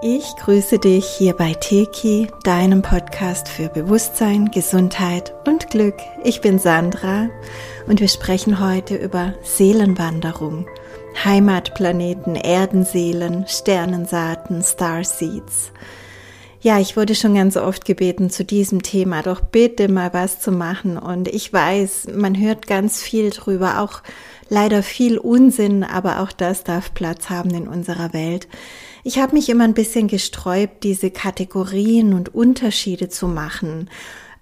Ich grüße dich hier bei Teki, deinem Podcast für Bewusstsein, Gesundheit und Glück. Ich bin Sandra und wir sprechen heute über Seelenwanderung, Heimatplaneten, Erdenseelen, Sternensaaten, Starseeds. Ja, ich wurde schon ganz oft gebeten, zu diesem Thema doch bitte mal was zu machen. Und ich weiß, man hört ganz viel drüber, auch leider viel Unsinn, aber auch das darf Platz haben in unserer Welt. Ich habe mich immer ein bisschen gesträubt, diese Kategorien und Unterschiede zu machen,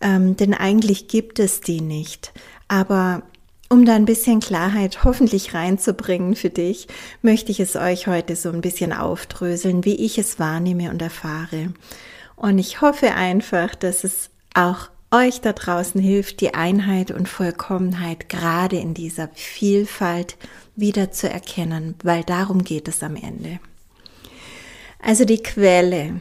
ähm, denn eigentlich gibt es die nicht. Aber um da ein bisschen Klarheit hoffentlich reinzubringen für dich, möchte ich es euch heute so ein bisschen aufdröseln, wie ich es wahrnehme und erfahre. Und ich hoffe einfach, dass es auch euch da draußen hilft, die Einheit und Vollkommenheit gerade in dieser Vielfalt wieder zu erkennen, weil darum geht es am Ende. Also die Quelle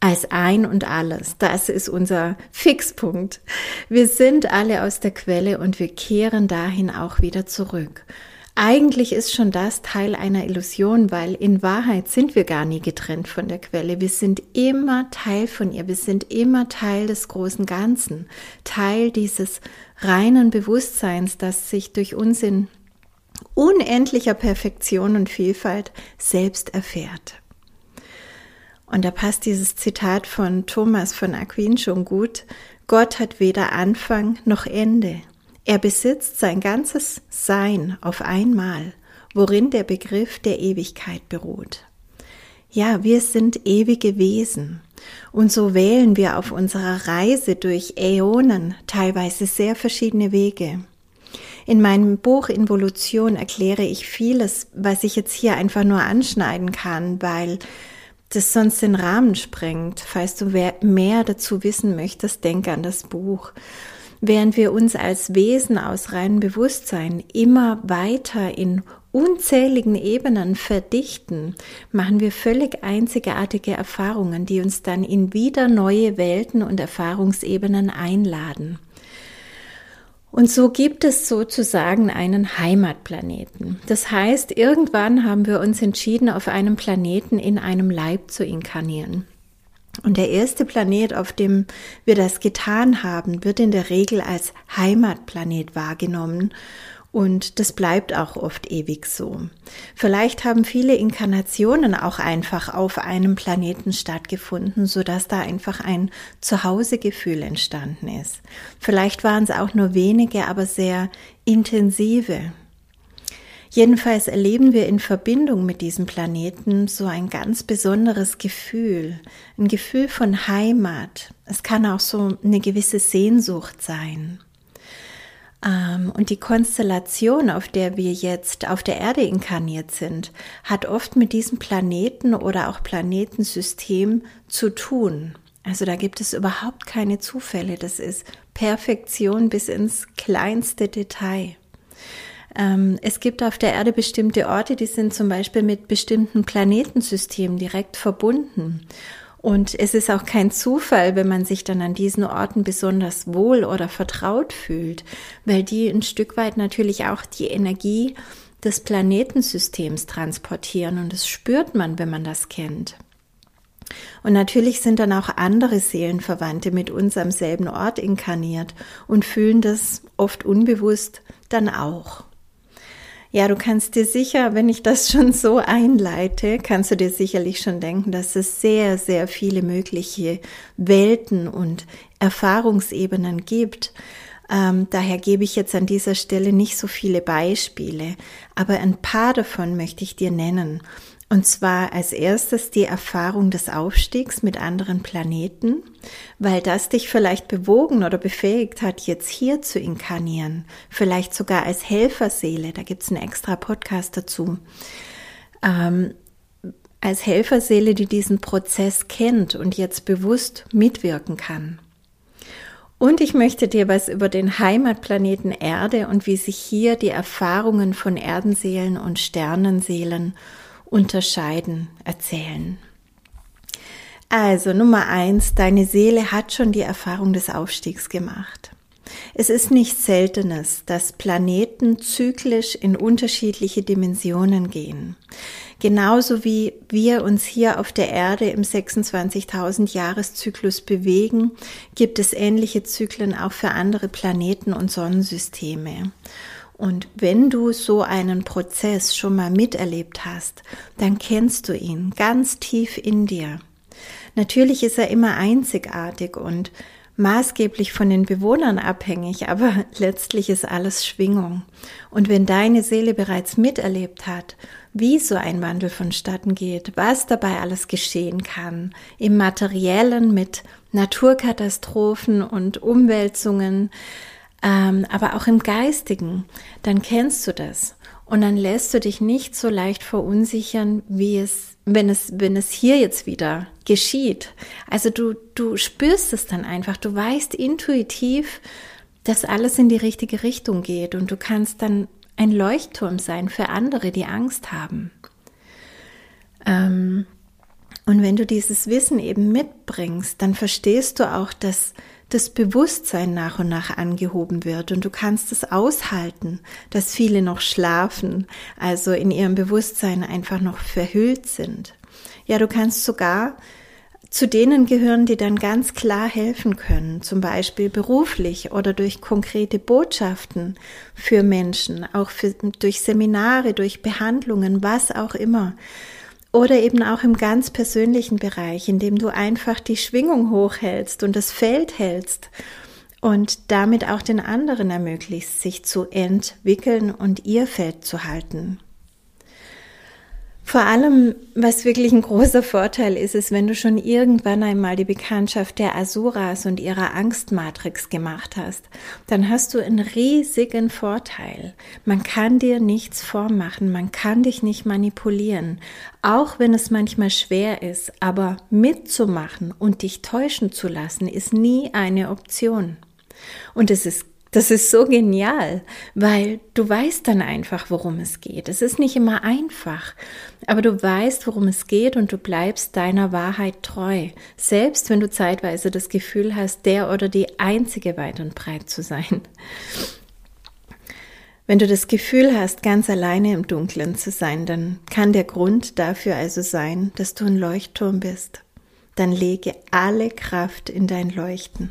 als ein und alles, das ist unser Fixpunkt. Wir sind alle aus der Quelle und wir kehren dahin auch wieder zurück. Eigentlich ist schon das Teil einer Illusion, weil in Wahrheit sind wir gar nie getrennt von der Quelle. Wir sind immer Teil von ihr. Wir sind immer Teil des großen Ganzen. Teil dieses reinen Bewusstseins, das sich durch uns in unendlicher Perfektion und Vielfalt selbst erfährt. Und da passt dieses Zitat von Thomas von Aquin schon gut. Gott hat weder Anfang noch Ende. Er besitzt sein ganzes Sein auf einmal, worin der Begriff der Ewigkeit beruht. Ja, wir sind ewige Wesen. Und so wählen wir auf unserer Reise durch Äonen teilweise sehr verschiedene Wege. In meinem Buch Involution erkläre ich vieles, was ich jetzt hier einfach nur anschneiden kann, weil das sonst den Rahmen sprengt. Falls du mehr dazu wissen möchtest, denke an das Buch. Während wir uns als Wesen aus reinem Bewusstsein immer weiter in unzähligen Ebenen verdichten, machen wir völlig einzigartige Erfahrungen, die uns dann in wieder neue Welten und Erfahrungsebenen einladen. Und so gibt es sozusagen einen Heimatplaneten. Das heißt, irgendwann haben wir uns entschieden, auf einem Planeten in einem Leib zu inkarnieren. Und der erste Planet, auf dem wir das getan haben, wird in der Regel als Heimatplanet wahrgenommen und das bleibt auch oft ewig so. Vielleicht haben viele Inkarnationen auch einfach auf einem Planeten stattgefunden, so dass da einfach ein Zuhausegefühl entstanden ist. Vielleicht waren es auch nur wenige, aber sehr intensive. Jedenfalls erleben wir in Verbindung mit diesem Planeten so ein ganz besonderes Gefühl, ein Gefühl von Heimat. Es kann auch so eine gewisse Sehnsucht sein. Ähm, und die Konstellation, auf der wir jetzt auf der Erde inkarniert sind, hat oft mit diesem Planeten oder auch Planetensystem zu tun. Also da gibt es überhaupt keine Zufälle. Das ist Perfektion bis ins kleinste Detail. Ähm, es gibt auf der Erde bestimmte Orte, die sind zum Beispiel mit bestimmten Planetensystemen direkt verbunden. Und es ist auch kein Zufall, wenn man sich dann an diesen Orten besonders wohl oder vertraut fühlt, weil die ein Stück weit natürlich auch die Energie des Planetensystems transportieren und das spürt man, wenn man das kennt. Und natürlich sind dann auch andere Seelenverwandte mit uns am selben Ort inkarniert und fühlen das oft unbewusst dann auch. Ja, du kannst dir sicher, wenn ich das schon so einleite, kannst du dir sicherlich schon denken, dass es sehr, sehr viele mögliche Welten und Erfahrungsebenen gibt. Ähm, daher gebe ich jetzt an dieser Stelle nicht so viele Beispiele, aber ein paar davon möchte ich dir nennen. Und zwar als erstes die Erfahrung des Aufstiegs mit anderen Planeten, weil das dich vielleicht bewogen oder befähigt hat, jetzt hier zu inkarnieren, vielleicht sogar als Helferseele, da gibt's einen extra Podcast dazu, ähm, als Helferseele, die diesen Prozess kennt und jetzt bewusst mitwirken kann. Und ich möchte dir was über den Heimatplaneten Erde und wie sich hier die Erfahrungen von Erdenseelen und Sternenseelen unterscheiden, erzählen. Also Nummer eins, deine Seele hat schon die Erfahrung des Aufstiegs gemacht. Es ist nichts Seltenes, dass Planeten zyklisch in unterschiedliche Dimensionen gehen. Genauso wie wir uns hier auf der Erde im 26.000 Jahreszyklus bewegen, gibt es ähnliche Zyklen auch für andere Planeten und Sonnensysteme. Und wenn du so einen Prozess schon mal miterlebt hast, dann kennst du ihn ganz tief in dir. Natürlich ist er immer einzigartig und maßgeblich von den Bewohnern abhängig, aber letztlich ist alles Schwingung. Und wenn deine Seele bereits miterlebt hat, wie so ein Wandel vonstatten geht, was dabei alles geschehen kann, im materiellen mit Naturkatastrophen und Umwälzungen, ähm, aber auch im Geistigen, dann kennst du das. Und dann lässt du dich nicht so leicht verunsichern, wie es, wenn es, wenn es hier jetzt wieder geschieht. Also du, du spürst es dann einfach. Du weißt intuitiv, dass alles in die richtige Richtung geht und du kannst dann ein Leuchtturm sein für andere, die Angst haben. Ähm, und wenn du dieses Wissen eben mitbringst, dann verstehst du auch, dass das Bewusstsein nach und nach angehoben wird und du kannst es aushalten, dass viele noch schlafen, also in ihrem Bewusstsein einfach noch verhüllt sind. Ja, du kannst sogar zu denen gehören, die dann ganz klar helfen können, zum Beispiel beruflich oder durch konkrete Botschaften für Menschen, auch für, durch Seminare, durch Behandlungen, was auch immer. Oder eben auch im ganz persönlichen Bereich, in dem du einfach die Schwingung hochhältst und das Feld hältst und damit auch den anderen ermöglicht, sich zu entwickeln und ihr Feld zu halten. Vor allem, was wirklich ein großer Vorteil ist, ist, wenn du schon irgendwann einmal die Bekanntschaft der Asuras und ihrer Angstmatrix gemacht hast, dann hast du einen riesigen Vorteil. Man kann dir nichts vormachen, man kann dich nicht manipulieren, auch wenn es manchmal schwer ist, aber mitzumachen und dich täuschen zu lassen, ist nie eine Option. Und es ist das ist so genial, weil du weißt dann einfach, worum es geht. Es ist nicht immer einfach, aber du weißt, worum es geht und du bleibst deiner Wahrheit treu, selbst wenn du zeitweise das Gefühl hast, der oder die einzige weit und breit zu sein. Wenn du das Gefühl hast, ganz alleine im Dunkeln zu sein, dann kann der Grund dafür also sein, dass du ein Leuchtturm bist. Dann lege alle Kraft in dein Leuchten.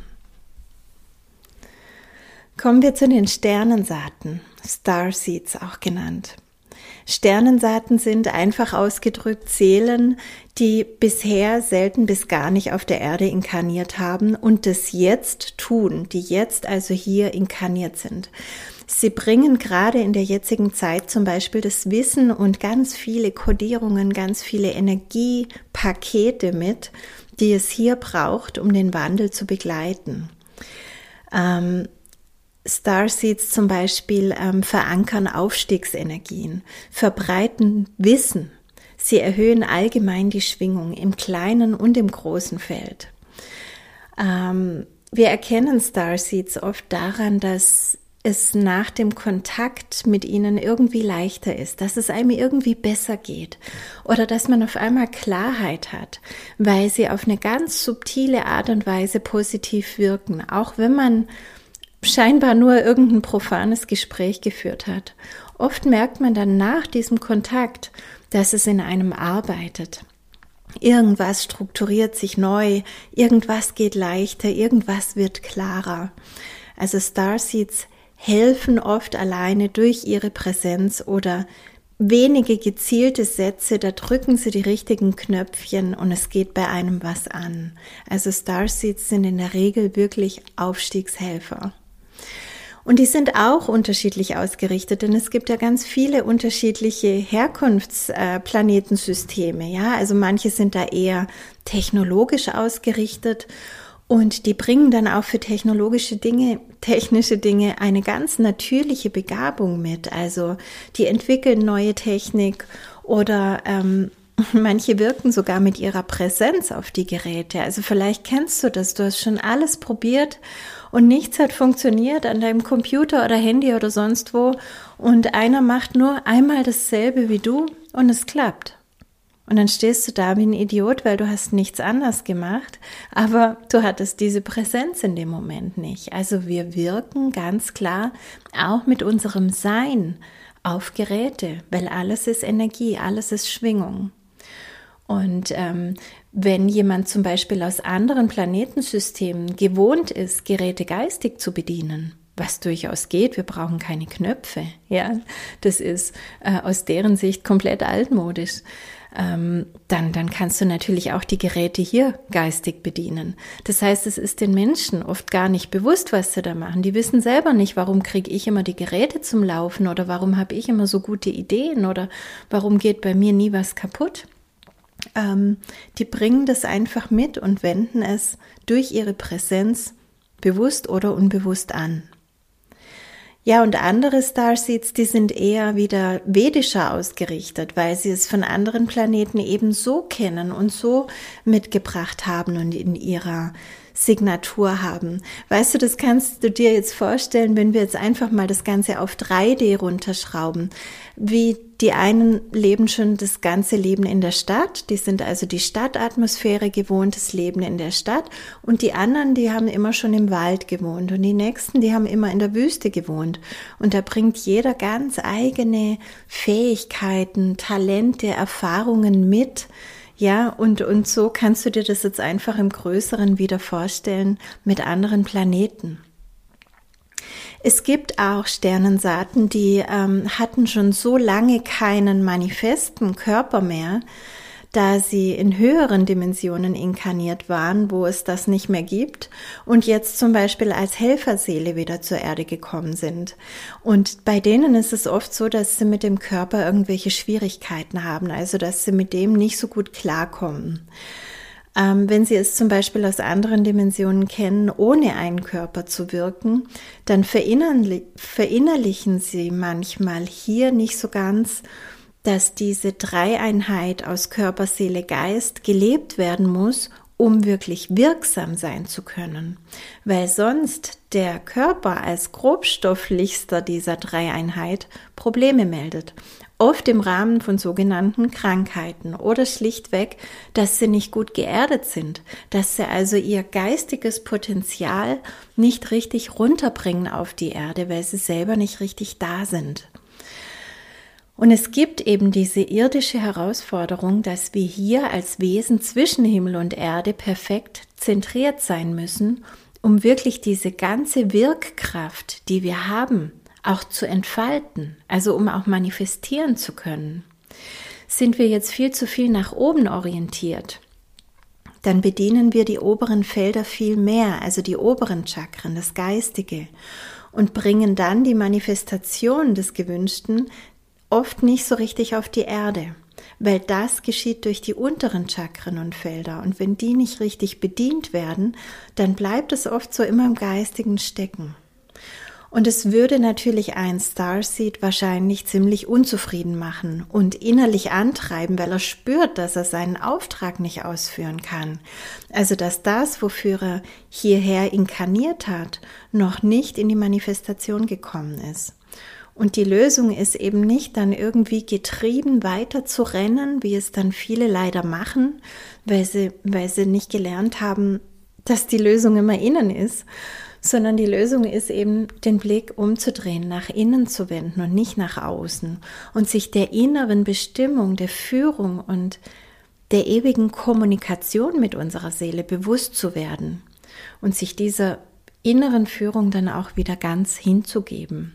Kommen wir zu den Sternensaaten, Starseeds auch genannt. Sternensaaten sind einfach ausgedrückt Seelen, die bisher selten bis gar nicht auf der Erde inkarniert haben und das jetzt tun, die jetzt also hier inkarniert sind. Sie bringen gerade in der jetzigen Zeit zum Beispiel das Wissen und ganz viele Kodierungen, ganz viele Energiepakete mit, die es hier braucht, um den Wandel zu begleiten. Ähm, Starseeds zum Beispiel ähm, verankern Aufstiegsenergien, verbreiten Wissen. Sie erhöhen allgemein die Schwingung im kleinen und im großen Feld. Ähm, wir erkennen Starseeds oft daran, dass es nach dem Kontakt mit ihnen irgendwie leichter ist, dass es einem irgendwie besser geht oder dass man auf einmal Klarheit hat, weil sie auf eine ganz subtile Art und Weise positiv wirken, auch wenn man scheinbar nur irgendein profanes Gespräch geführt hat. Oft merkt man dann nach diesem Kontakt, dass es in einem arbeitet. Irgendwas strukturiert sich neu, irgendwas geht leichter, irgendwas wird klarer. Also Starseeds helfen oft alleine durch ihre Präsenz oder wenige gezielte Sätze, da drücken sie die richtigen Knöpfchen und es geht bei einem was an. Also Starseeds sind in der Regel wirklich Aufstiegshelfer. Und die sind auch unterschiedlich ausgerichtet, denn es gibt ja ganz viele unterschiedliche Herkunftsplanetensysteme. Ja, also manche sind da eher technologisch ausgerichtet und die bringen dann auch für technologische Dinge, technische Dinge eine ganz natürliche Begabung mit. Also die entwickeln neue Technik oder ähm, Manche wirken sogar mit ihrer Präsenz auf die Geräte. Also vielleicht kennst du das. Du hast schon alles probiert und nichts hat funktioniert an deinem Computer oder Handy oder sonst wo. Und einer macht nur einmal dasselbe wie du und es klappt. Und dann stehst du da wie ein Idiot, weil du hast nichts anders gemacht, aber du hattest diese Präsenz in dem Moment nicht. Also wir wirken ganz klar auch mit unserem Sein auf Geräte, weil alles ist Energie, alles ist Schwingung. Und ähm, wenn jemand zum Beispiel aus anderen Planetensystemen gewohnt ist, Geräte geistig zu bedienen, was durchaus geht, wir brauchen keine Knöpfe, ja, das ist äh, aus deren Sicht komplett altmodisch ähm, dann, dann kannst du natürlich auch die Geräte hier geistig bedienen. Das heißt, es ist den Menschen oft gar nicht bewusst, was sie da machen. Die wissen selber nicht, warum kriege ich immer die Geräte zum Laufen oder warum habe ich immer so gute Ideen oder warum geht bei mir nie was kaputt. Ähm, die bringen das einfach mit und wenden es durch ihre Präsenz bewusst oder unbewusst an. Ja, und andere Starseeds, die sind eher wieder vedischer ausgerichtet, weil sie es von anderen Planeten eben so kennen und so mitgebracht haben und in ihrer Signatur haben. Weißt du, das kannst du dir jetzt vorstellen, wenn wir jetzt einfach mal das Ganze auf 3D runterschrauben. Wie die einen leben schon das ganze Leben in der Stadt, die sind also die Stadtatmosphäre gewohnt, das Leben in der Stadt. Und die anderen, die haben immer schon im Wald gewohnt. Und die nächsten, die haben immer in der Wüste gewohnt. Und da bringt jeder ganz eigene Fähigkeiten, Talente, Erfahrungen mit ja, und, und so kannst du dir das jetzt einfach im Größeren wieder vorstellen mit anderen Planeten. Es gibt auch Sternensaaten, die ähm, hatten schon so lange keinen manifesten Körper mehr, da sie in höheren Dimensionen inkarniert waren, wo es das nicht mehr gibt und jetzt zum Beispiel als Helferseele wieder zur Erde gekommen sind. Und bei denen ist es oft so, dass sie mit dem Körper irgendwelche Schwierigkeiten haben, also dass sie mit dem nicht so gut klarkommen. Ähm, wenn Sie es zum Beispiel aus anderen Dimensionen kennen, ohne einen Körper zu wirken, dann verinnerlichen Sie manchmal hier nicht so ganz, dass diese Dreieinheit aus Körper, Seele, Geist gelebt werden muss, um wirklich wirksam sein zu können, weil sonst der Körper als grobstofflichster dieser Dreieinheit Probleme meldet, oft im Rahmen von sogenannten Krankheiten oder schlichtweg, dass sie nicht gut geerdet sind, dass sie also ihr geistiges Potenzial nicht richtig runterbringen auf die Erde, weil sie selber nicht richtig da sind. Und es gibt eben diese irdische Herausforderung, dass wir hier als Wesen zwischen Himmel und Erde perfekt zentriert sein müssen, um wirklich diese ganze Wirkkraft, die wir haben, auch zu entfalten, also um auch manifestieren zu können. Sind wir jetzt viel zu viel nach oben orientiert, dann bedienen wir die oberen Felder viel mehr, also die oberen Chakren, das Geistige, und bringen dann die Manifestation des Gewünschten oft nicht so richtig auf die Erde, weil das geschieht durch die unteren Chakren und Felder. Und wenn die nicht richtig bedient werden, dann bleibt es oft so immer im Geistigen stecken. Und es würde natürlich ein Starseed wahrscheinlich ziemlich unzufrieden machen und innerlich antreiben, weil er spürt, dass er seinen Auftrag nicht ausführen kann. Also dass das, wofür er hierher inkarniert hat, noch nicht in die Manifestation gekommen ist. Und die Lösung ist eben nicht dann irgendwie getrieben weiter zu rennen, wie es dann viele leider machen, weil sie, weil sie nicht gelernt haben, dass die Lösung immer innen ist, sondern die Lösung ist eben, den Blick umzudrehen, nach innen zu wenden und nicht nach außen und sich der inneren Bestimmung, der Führung und der ewigen Kommunikation mit unserer Seele bewusst zu werden und sich dieser inneren Führung dann auch wieder ganz hinzugeben.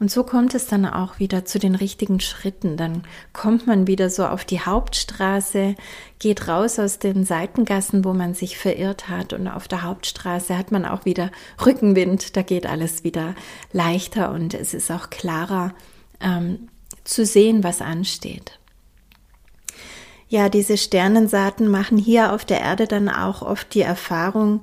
Und so kommt es dann auch wieder zu den richtigen Schritten. Dann kommt man wieder so auf die Hauptstraße, geht raus aus den Seitengassen, wo man sich verirrt hat. Und auf der Hauptstraße hat man auch wieder Rückenwind. Da geht alles wieder leichter und es ist auch klarer ähm, zu sehen, was ansteht. Ja, diese Sternensaaten machen hier auf der Erde dann auch oft die Erfahrung,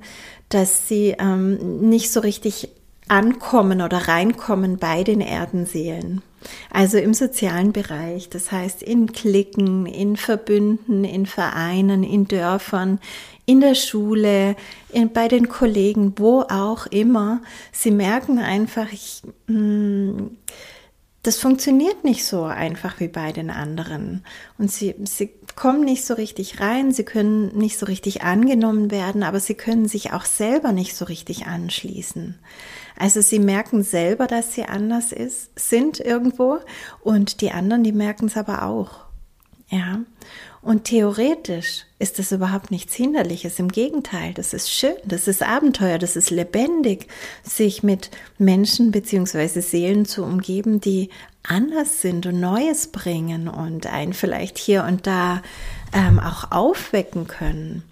dass sie ähm, nicht so richtig ankommen oder reinkommen bei den Erdenseelen. Also im sozialen Bereich, das heißt in Klicken, in Verbünden, in Vereinen, in Dörfern, in der Schule, in, bei den Kollegen, wo auch immer. Sie merken einfach, ich, hm, das funktioniert nicht so einfach wie bei den anderen. Und sie, sie kommen nicht so richtig rein, sie können nicht so richtig angenommen werden, aber sie können sich auch selber nicht so richtig anschließen. Also sie merken selber, dass sie anders ist, sind irgendwo und die anderen, die merken es aber auch. Ja. Und theoretisch ist das überhaupt nichts Hinderliches. Im Gegenteil, das ist schön, das ist Abenteuer, das ist lebendig, sich mit Menschen beziehungsweise Seelen zu umgeben, die anders sind und Neues bringen und einen vielleicht hier und da ähm, auch aufwecken können.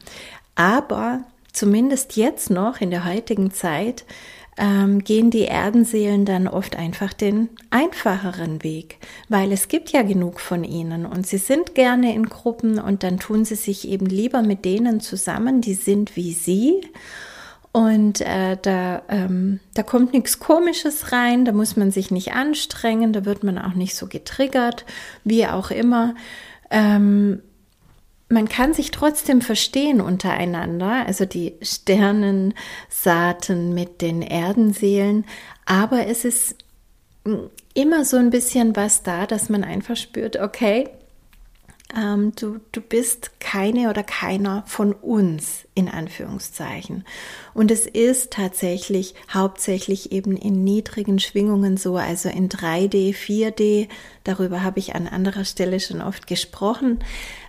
Aber zumindest jetzt noch in der heutigen Zeit ähm, gehen die Erdenseelen dann oft einfach den einfacheren Weg, weil es gibt ja genug von ihnen und sie sind gerne in Gruppen und dann tun sie sich eben lieber mit denen zusammen, die sind wie sie. Und äh, da, ähm, da kommt nichts Komisches rein, da muss man sich nicht anstrengen, da wird man auch nicht so getriggert, wie auch immer. Ähm, man kann sich trotzdem verstehen untereinander, also die Sternensaaten mit den Erdenseelen, aber es ist immer so ein bisschen was da, dass man einfach spürt, okay, ähm, du, du bist keine oder keiner von uns in Anführungszeichen. Und es ist tatsächlich hauptsächlich eben in niedrigen Schwingungen so, also in 3D, 4D, darüber habe ich an anderer Stelle schon oft gesprochen,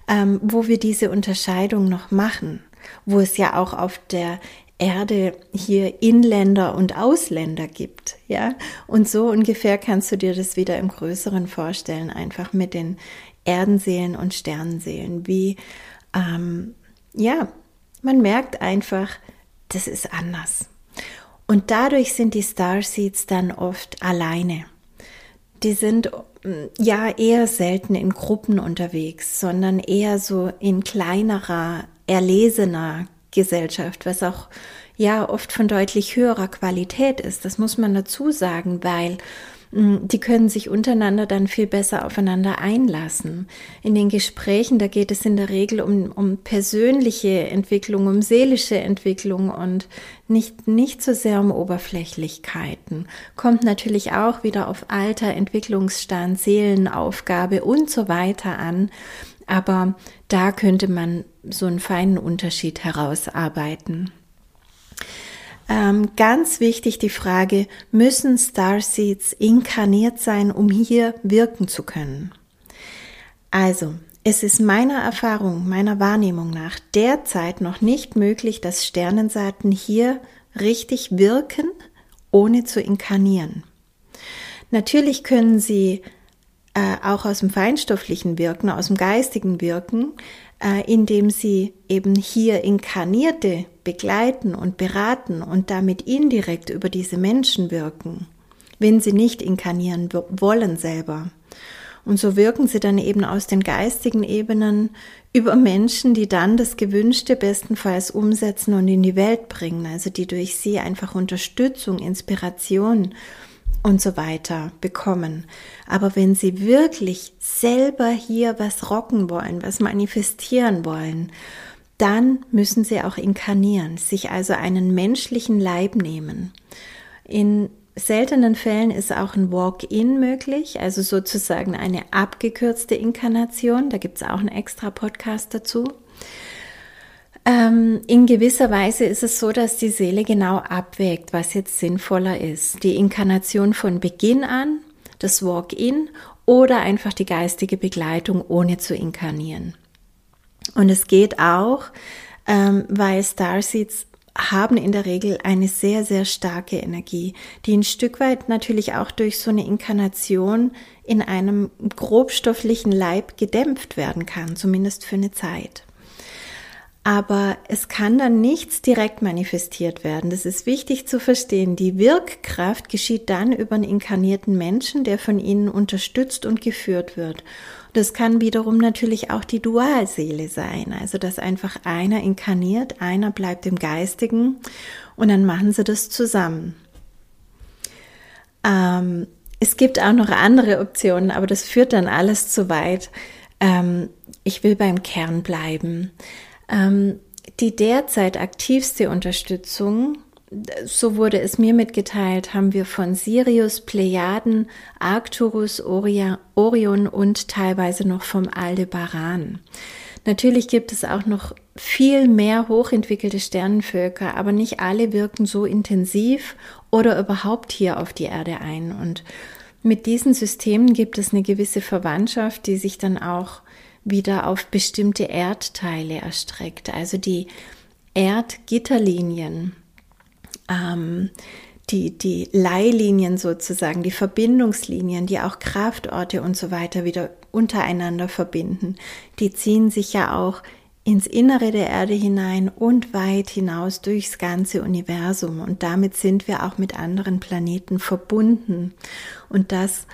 ähm, wo wir diese Unterscheidung noch machen, wo es ja auch auf der Erde hier Inländer und Ausländer gibt, ja. Und so ungefähr kannst du dir das wieder im Größeren vorstellen, einfach mit den Erdenseelen und Sternenseelen, wie, ähm, ja, man merkt einfach, das ist anders. Und dadurch sind die Starseeds dann oft alleine. Die sind ja eher selten in Gruppen unterwegs, sondern eher so in kleinerer, erlesener Gesellschaft, was auch ja oft von deutlich höherer Qualität ist. Das muss man dazu sagen, weil die können sich untereinander dann viel besser aufeinander einlassen. In den Gesprächen, da geht es in der Regel um, um persönliche Entwicklung, um seelische Entwicklung und nicht, nicht so sehr um Oberflächlichkeiten. Kommt natürlich auch wieder auf Alter, Entwicklungsstand, Seelenaufgabe und so weiter an. Aber da könnte man so einen feinen Unterschied herausarbeiten. Ähm, ganz wichtig die Frage, müssen Starseeds inkarniert sein, um hier wirken zu können? Also, es ist meiner Erfahrung, meiner Wahrnehmung nach derzeit noch nicht möglich, dass Sternensaaten hier richtig wirken, ohne zu inkarnieren. Natürlich können sie äh, auch aus dem feinstofflichen Wirken, aus dem geistigen Wirken, äh, indem sie eben hier Inkarnierte begleiten und beraten und damit indirekt über diese Menschen wirken, wenn sie nicht inkarnieren wollen selber. Und so wirken sie dann eben aus den geistigen Ebenen über Menschen, die dann das Gewünschte bestenfalls umsetzen und in die Welt bringen, also die durch sie einfach Unterstützung, Inspiration und so weiter bekommen. Aber wenn sie wirklich selber hier was rocken wollen, was manifestieren wollen, dann müssen sie auch inkarnieren, sich also einen menschlichen Leib nehmen. In seltenen Fällen ist auch ein Walk-in möglich, also sozusagen eine abgekürzte Inkarnation. Da gibt es auch einen extra Podcast dazu. Ähm, in gewisser Weise ist es so, dass die Seele genau abwägt, was jetzt sinnvoller ist. Die Inkarnation von Beginn an, das Walk-in oder einfach die geistige Begleitung, ohne zu inkarnieren. Und es geht auch, ähm, weil Starseeds haben in der Regel eine sehr, sehr starke Energie, die ein Stück weit natürlich auch durch so eine Inkarnation in einem grobstofflichen Leib gedämpft werden kann, zumindest für eine Zeit aber es kann dann nichts direkt manifestiert werden. Das ist wichtig zu verstehen. Die Wirkkraft geschieht dann über einen inkarnierten Menschen, der von ihnen unterstützt und geführt wird. Das kann wiederum natürlich auch die Dualseele sein, also dass einfach einer inkarniert, einer bleibt im Geistigen und dann machen sie das zusammen. Ähm, es gibt auch noch andere Optionen, aber das führt dann alles zu weit. Ähm, ich will beim Kern bleiben. Ähm, die derzeit aktivste Unterstützung, so wurde es mir mitgeteilt, haben wir von Sirius, Plejaden, Arcturus, Orion und teilweise noch vom Aldebaran. Natürlich gibt es auch noch viel mehr hochentwickelte Sternenvölker, aber nicht alle wirken so intensiv oder überhaupt hier auf die Erde ein. Und mit diesen Systemen gibt es eine gewisse Verwandtschaft, die sich dann auch wieder auf bestimmte Erdteile erstreckt. Also die Erdgitterlinien, ähm, die, die Leihlinien sozusagen, die Verbindungslinien, die auch Kraftorte und so weiter wieder untereinander verbinden, die ziehen sich ja auch ins Innere der Erde hinein und weit hinaus durchs ganze Universum. Und damit sind wir auch mit anderen Planeten verbunden. Und das,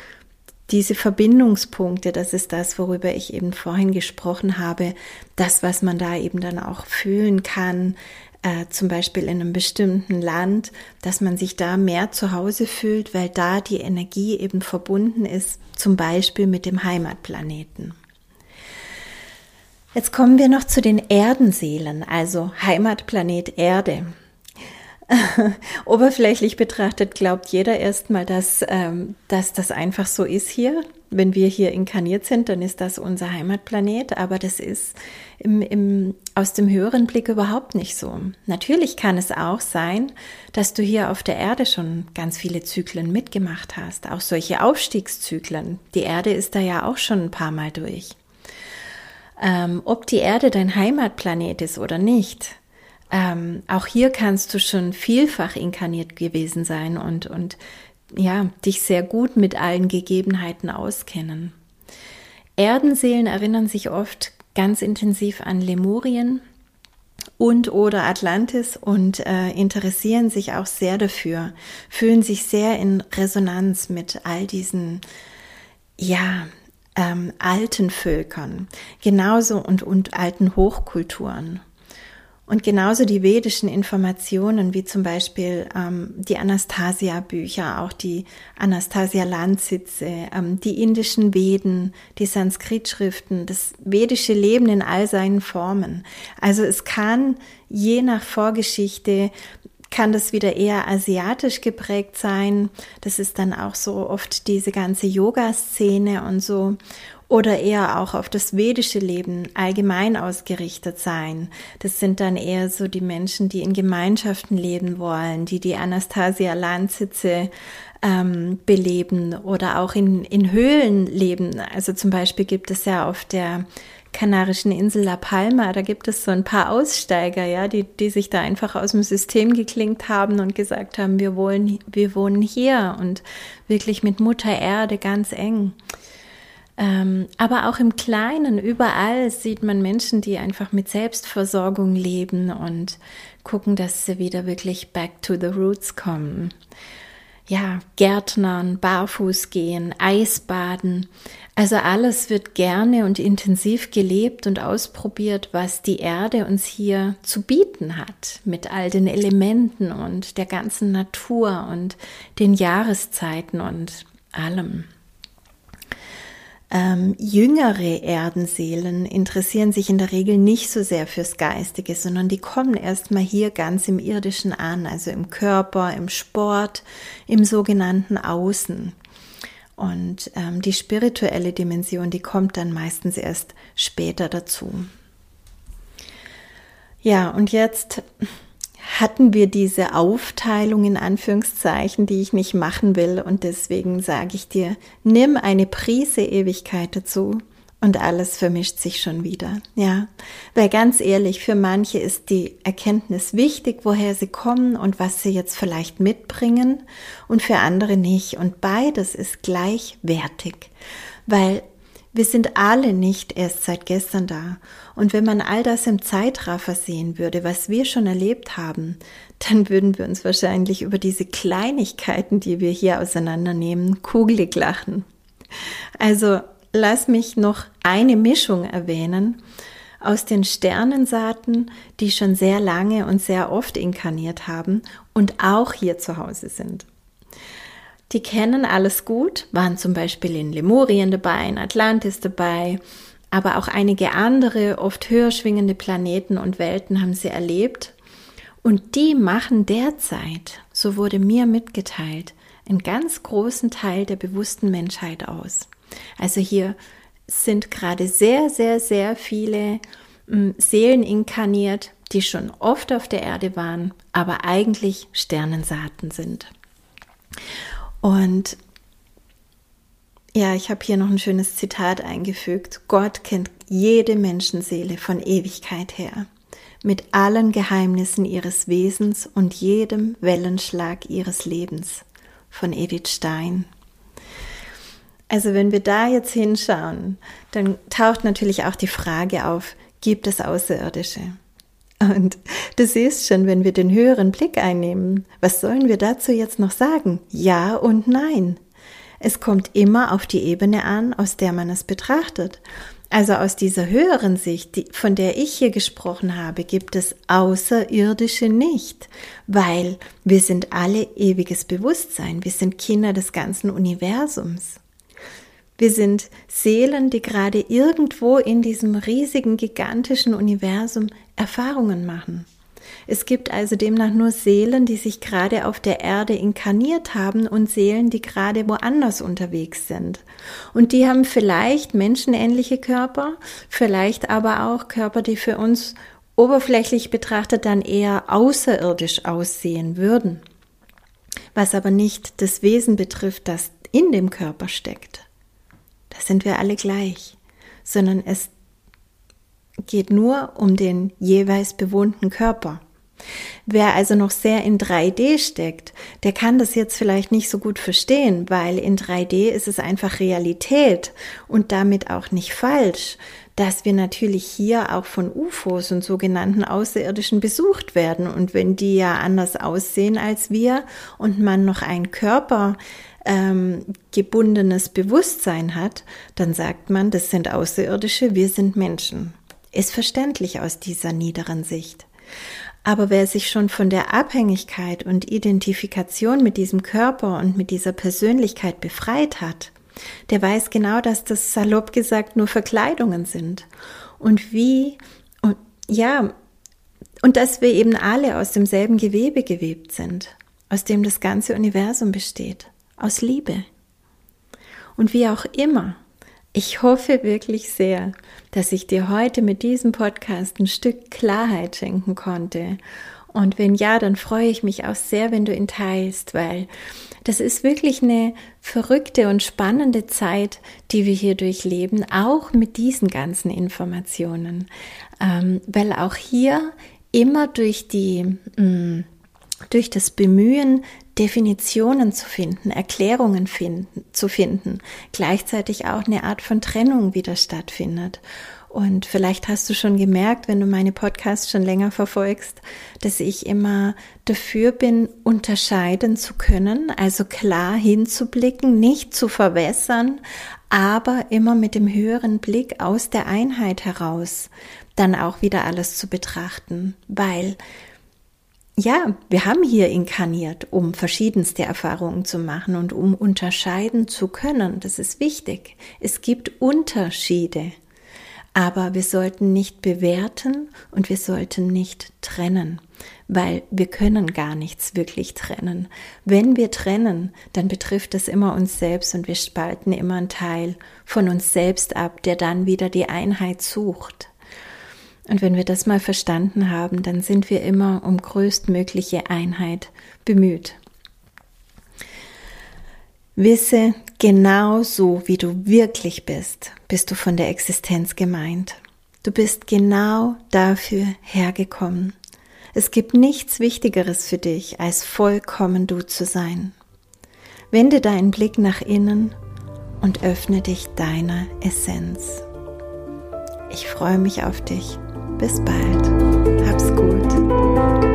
diese Verbindungspunkte, das ist das, worüber ich eben vorhin gesprochen habe. Das, was man da eben dann auch fühlen kann, äh, zum Beispiel in einem bestimmten Land, dass man sich da mehr zu Hause fühlt, weil da die Energie eben verbunden ist, zum Beispiel mit dem Heimatplaneten. Jetzt kommen wir noch zu den Erdenseelen, also Heimatplanet Erde. Oberflächlich betrachtet glaubt jeder erstmal, dass, ähm, dass das einfach so ist hier. Wenn wir hier inkarniert sind, dann ist das unser Heimatplanet, aber das ist im, im, aus dem höheren Blick überhaupt nicht so. Natürlich kann es auch sein, dass du hier auf der Erde schon ganz viele Zyklen mitgemacht hast, auch solche Aufstiegszyklen. Die Erde ist da ja auch schon ein paar Mal durch. Ähm, ob die Erde dein Heimatplanet ist oder nicht, ähm, auch hier kannst du schon vielfach inkarniert gewesen sein und, und ja, dich sehr gut mit allen Gegebenheiten auskennen. Erdenseelen erinnern sich oft ganz intensiv an Lemurien und oder Atlantis und äh, interessieren sich auch sehr dafür, fühlen sich sehr in Resonanz mit all diesen ja ähm, alten Völkern, genauso und, und alten Hochkulturen. Und genauso die vedischen Informationen, wie zum Beispiel ähm, die Anastasia-Bücher, auch die Anastasia-Landsitze, ähm, die indischen Veden, die Sanskrit-Schriften, das vedische Leben in all seinen Formen. Also es kann je nach Vorgeschichte kann das wieder eher asiatisch geprägt sein. Das ist dann auch so oft diese ganze Yoga-Szene und so. Oder eher auch auf das vedische Leben allgemein ausgerichtet sein. Das sind dann eher so die Menschen, die in Gemeinschaften leben wollen, die die Anastasia Landsitze ähm, beleben oder auch in, in Höhlen leben. Also zum Beispiel gibt es ja auf der kanarischen Insel La Palma, da gibt es so ein paar Aussteiger, ja, die, die sich da einfach aus dem System geklingt haben und gesagt haben, wir wollen, wir wohnen hier und wirklich mit Mutter Erde ganz eng. Ähm, aber auch im Kleinen, überall sieht man Menschen, die einfach mit Selbstversorgung leben und gucken, dass sie wieder wirklich back to the roots kommen. Ja, Gärtnern, Barfuß gehen, Eisbaden, also alles wird gerne und intensiv gelebt und ausprobiert, was die Erde uns hier zu bieten hat, mit all den Elementen und der ganzen Natur und den Jahreszeiten und allem. Ähm, jüngere Erdenseelen interessieren sich in der Regel nicht so sehr fürs Geistige, sondern die kommen erstmal hier ganz im Irdischen an, also im Körper, im Sport, im sogenannten Außen. Und ähm, die spirituelle Dimension, die kommt dann meistens erst später dazu. Ja, und jetzt hatten wir diese Aufteilung in Anführungszeichen, die ich nicht machen will. Und deswegen sage ich dir, nimm eine Prise Ewigkeit dazu und alles vermischt sich schon wieder. Ja, weil ganz ehrlich, für manche ist die Erkenntnis wichtig, woher sie kommen und was sie jetzt vielleicht mitbringen und für andere nicht. Und beides ist gleichwertig, weil wir sind alle nicht erst seit gestern da. Und wenn man all das im Zeitraffer sehen würde, was wir schon erlebt haben, dann würden wir uns wahrscheinlich über diese Kleinigkeiten, die wir hier auseinandernehmen, kugelig lachen. Also lass mich noch eine Mischung erwähnen aus den Sternensaaten, die schon sehr lange und sehr oft inkarniert haben und auch hier zu Hause sind. Die kennen alles gut, waren zum Beispiel in Lemurien dabei, in Atlantis dabei, aber auch einige andere, oft höher schwingende Planeten und Welten haben sie erlebt Und die machen derzeit, so wurde mir mitgeteilt, einen ganz großen Teil der bewussten Menschheit aus. Also hier sind gerade sehr, sehr, sehr viele hm, Seelen inkarniert, die schon oft auf der Erde waren, aber eigentlich Sternensaaten sind. Und ja, ich habe hier noch ein schönes Zitat eingefügt. Gott kennt jede Menschenseele von Ewigkeit her mit allen Geheimnissen ihres Wesens und jedem Wellenschlag ihres Lebens von Edith Stein. Also wenn wir da jetzt hinschauen, dann taucht natürlich auch die Frage auf, gibt es Außerirdische? Und du siehst schon, wenn wir den höheren Blick einnehmen, was sollen wir dazu jetzt noch sagen? Ja und nein. Es kommt immer auf die Ebene an, aus der man es betrachtet. Also aus dieser höheren Sicht, die, von der ich hier gesprochen habe, gibt es Außerirdische nicht, weil wir sind alle ewiges Bewusstsein, wir sind Kinder des ganzen Universums. Wir sind Seelen, die gerade irgendwo in diesem riesigen, gigantischen Universum Erfahrungen machen. Es gibt also demnach nur Seelen, die sich gerade auf der Erde inkarniert haben und Seelen, die gerade woanders unterwegs sind. Und die haben vielleicht menschenähnliche Körper, vielleicht aber auch Körper, die für uns oberflächlich betrachtet dann eher außerirdisch aussehen würden. Was aber nicht das Wesen betrifft, das in dem Körper steckt. Da sind wir alle gleich, sondern es geht nur um den jeweils bewohnten Körper. Wer also noch sehr in 3D steckt, der kann das jetzt vielleicht nicht so gut verstehen, weil in 3D ist es einfach Realität und damit auch nicht falsch, dass wir natürlich hier auch von UFOs und sogenannten Außerirdischen besucht werden. Und wenn die ja anders aussehen als wir und man noch ein Körper ähm, gebundenes Bewusstsein hat, dann sagt man, das sind Außerirdische, wir sind Menschen. Ist verständlich aus dieser niederen Sicht. Aber wer sich schon von der Abhängigkeit und Identifikation mit diesem Körper und mit dieser Persönlichkeit befreit hat, der weiß genau, dass das salopp gesagt nur Verkleidungen sind. Und wie, und ja, und dass wir eben alle aus demselben Gewebe gewebt sind, aus dem das ganze Universum besteht, aus Liebe. Und wie auch immer, ich hoffe wirklich sehr, dass ich dir heute mit diesem Podcast ein Stück Klarheit schenken konnte. Und wenn ja, dann freue ich mich auch sehr, wenn du ihn teilst, weil das ist wirklich eine verrückte und spannende Zeit, die wir hier durchleben, auch mit diesen ganzen Informationen. Ähm, weil auch hier immer durch die, mh, mm, durch das Bemühen Definitionen zu finden, Erklärungen finden, zu finden, gleichzeitig auch eine Art von Trennung wieder stattfindet. Und vielleicht hast du schon gemerkt, wenn du meine Podcasts schon länger verfolgst, dass ich immer dafür bin, unterscheiden zu können, also klar hinzublicken, nicht zu verwässern, aber immer mit dem höheren Blick aus der Einheit heraus dann auch wieder alles zu betrachten, weil ja, wir haben hier inkarniert, um verschiedenste Erfahrungen zu machen und um unterscheiden zu können. Das ist wichtig. Es gibt Unterschiede. Aber wir sollten nicht bewerten und wir sollten nicht trennen, weil wir können gar nichts wirklich trennen. Wenn wir trennen, dann betrifft es immer uns selbst und wir spalten immer einen Teil von uns selbst ab, der dann wieder die Einheit sucht. Und wenn wir das mal verstanden haben, dann sind wir immer um größtmögliche Einheit bemüht. Wisse, genau so wie du wirklich bist, bist du von der Existenz gemeint. Du bist genau dafür hergekommen. Es gibt nichts Wichtigeres für dich, als vollkommen du zu sein. Wende deinen Blick nach innen und öffne dich deiner Essenz. Ich freue mich auf dich. Bis bald. Hab's gut.